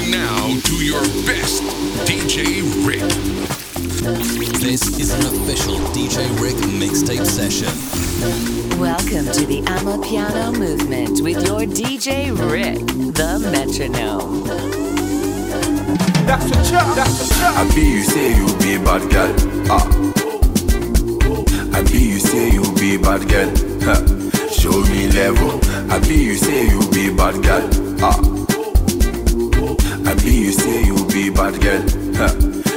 listening now to your best DJ Rick. This is an official DJ Rick mixtape session. Welcome to the Amapiano movement with your DJ Rick, the metronome. I be you say you be bad girl. Ah. I be you say you be bad girl. Huh. Show me level. I be you say you be bad girl. Ah. Girl. Huh.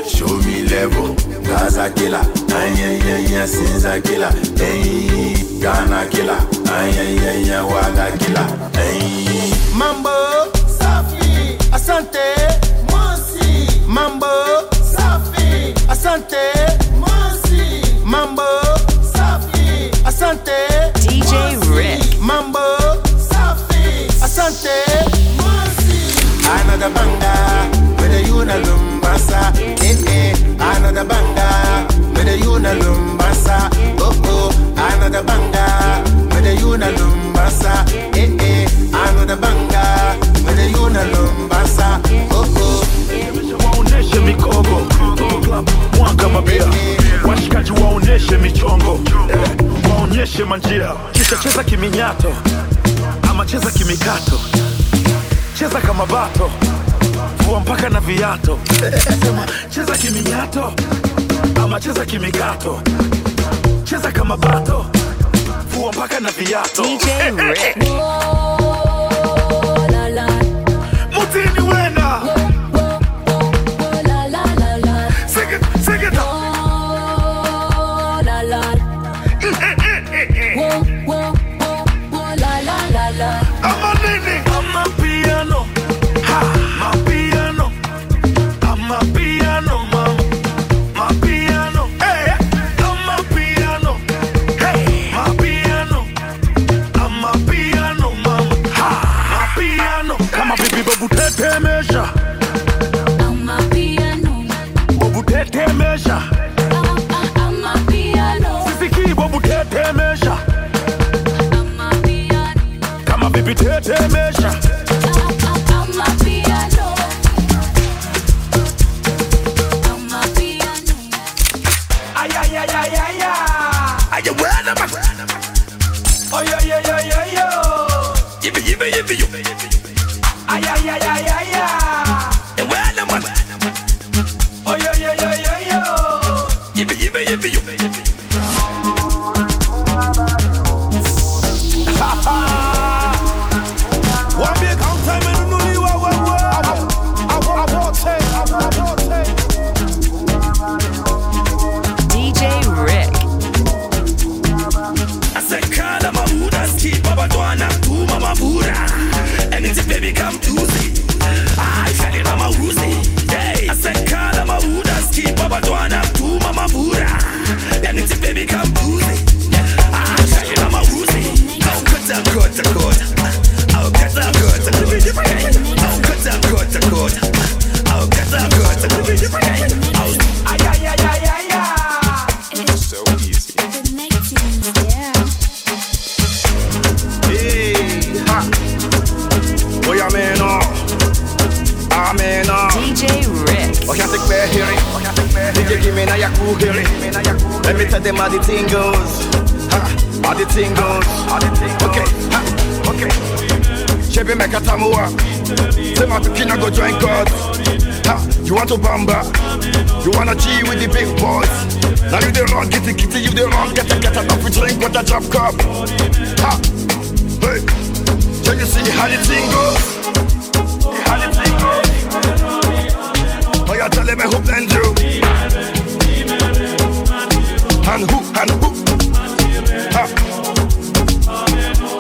Show me level. Gaza killer. Ay, ay, ay, ay, Sinza killer. Hey, Ghana killer. Ay, ay, ay, ay, Waga killer. Hey. Mambo safi, asante mosi. Mambo safi, asante mosi. Mambo safi, asante DJ Rick. Mambo safi, asante mosi. Another banga, another banga, mede a una lumbasa. Oh oh, another banga, mede una lumbasa. Eh eh, another banga, mede una lumbasa. Oh oh. waoneshe mikogo Club, mwanga mabia washikaji waoneshe michongo eh, waonyeshe manjia kisha cheza kiminyato ama cheza kimikato cheza kama bato vua mpaka na viato. Sema cheza kiminyato ama cheza kimikato cheza kama bato vua mpaka na viato Yippee, yippee, them how the thing goes. Ha, how the thing goes. Okay, ha, okay. Chevy make a tamua. Say my pikin go join God. Ha, you want to bamba? You wanna G with the big boys? Now you the wrong, kitty kitty, you the wrong, get a get a coffee drink with a drop cup. Ha, hey, so you see how the thing goes? How the thing goes? Oh, you tell them I hope and do. And who, and who? Ha.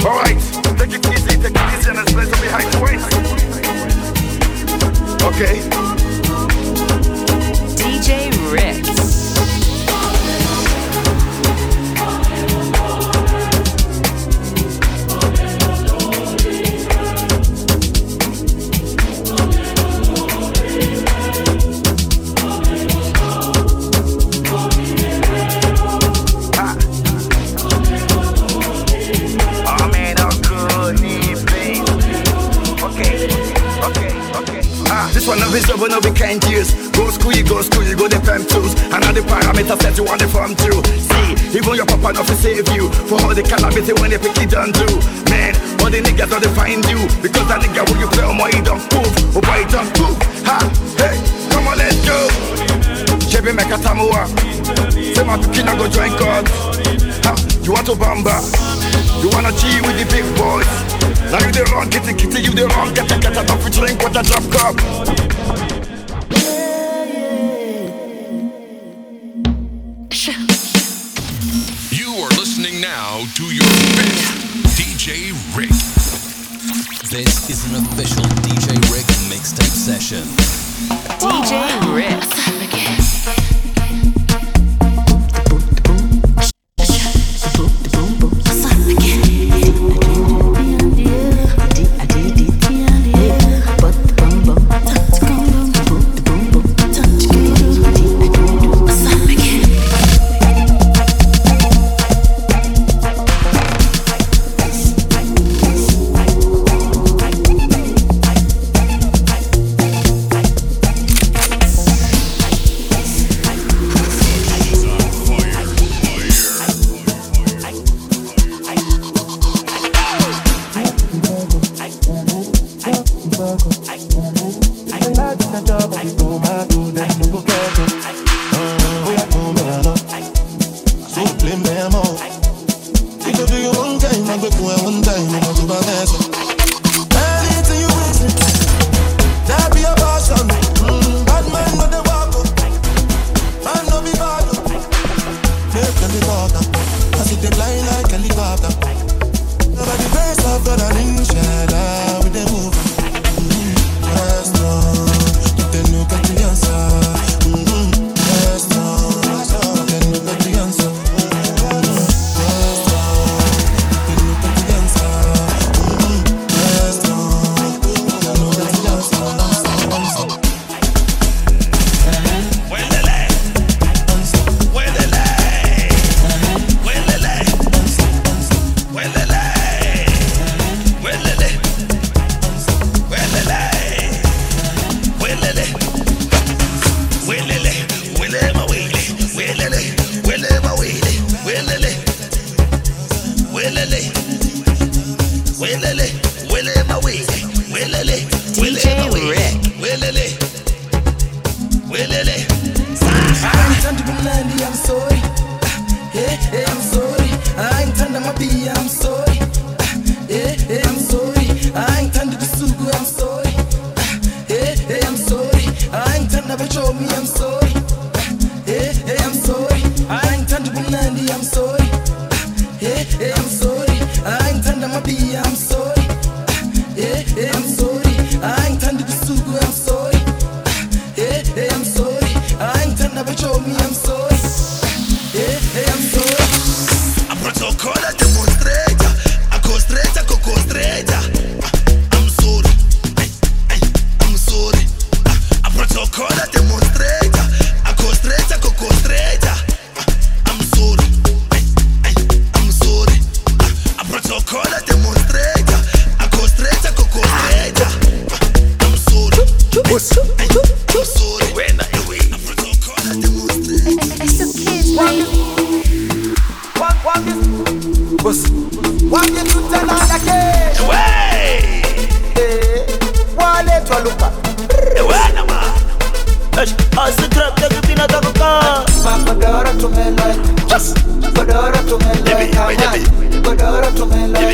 All right, take it easy, take it easy, and let's play behind the waist. Okay. Use. Go the fem tools. And all the parameters that you want to form through. See, even your papa not to save you. For all the calamity when they pick it done do. Man, all the niggas don't find you. Because that nigga when you play on my he don't move. Oh boy, he don't move. Ha, hey, come on, let's go. Chebe make a tamua. Say my pikin go join God. Ha, you want to bamba? You wanna G with the big boys? Now you the wrong, the kitty, you the wrong, get the get a don't drink with a drop cup. You are listening now to your best DJ Rick. This is an official DJ Rick mixtape session. DJ Rick.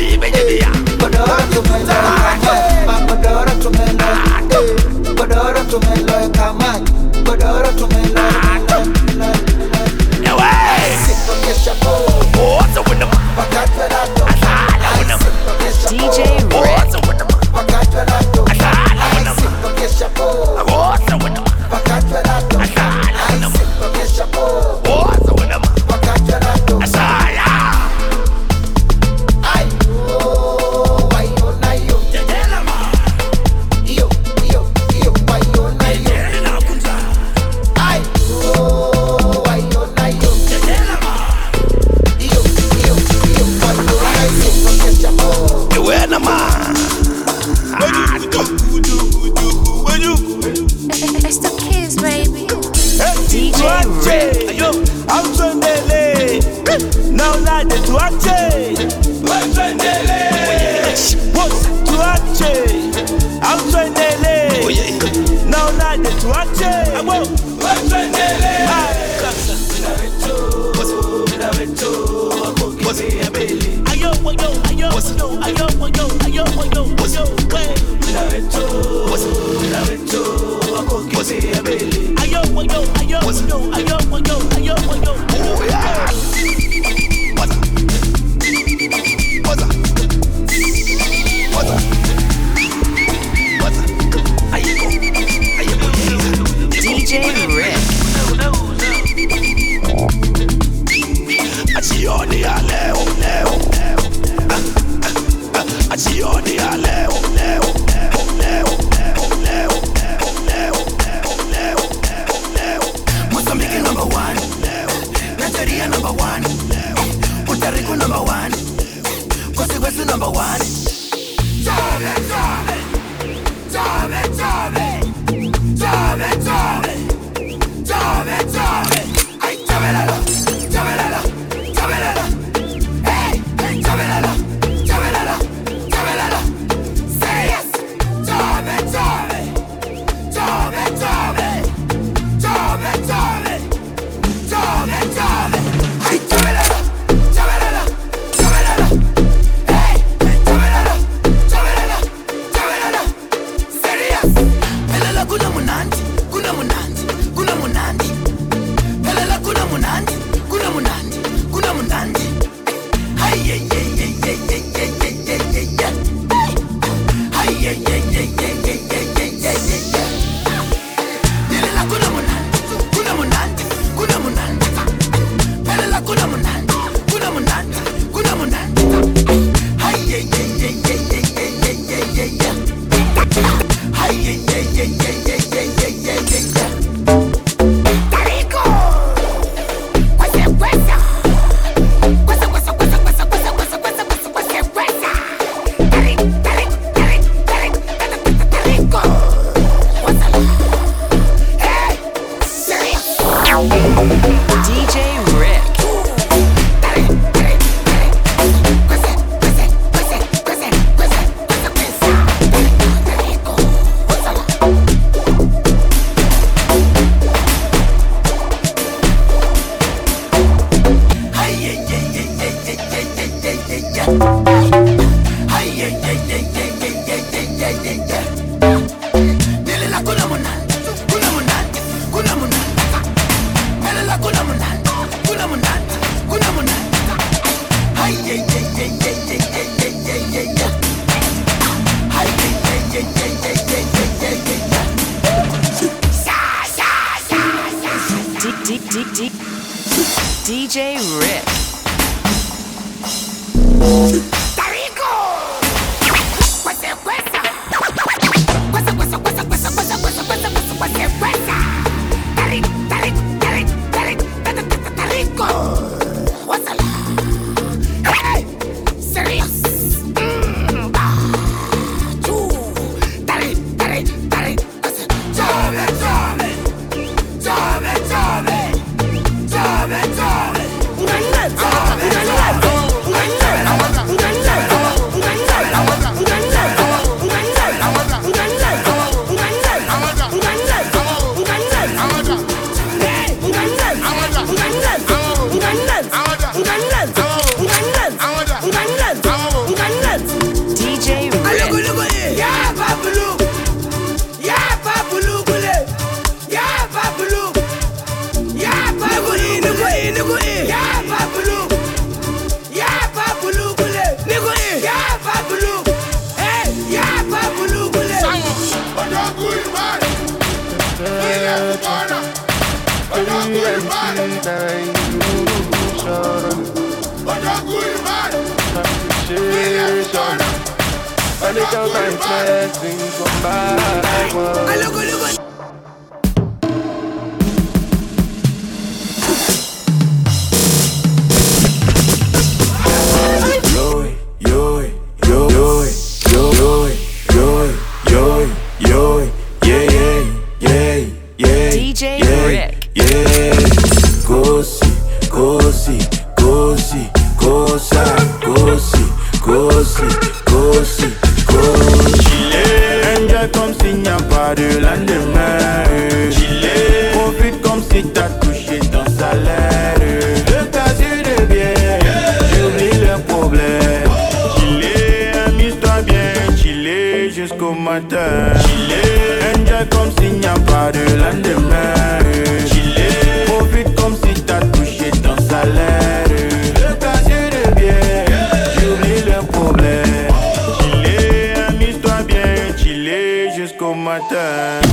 Tumela. Baby, baby, baby. DJ Rick. I yeah, yeah, yeah. that.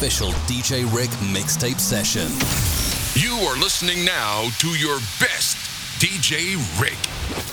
official DJ Rick mixtape session. You are listening now to your best DJ Rick.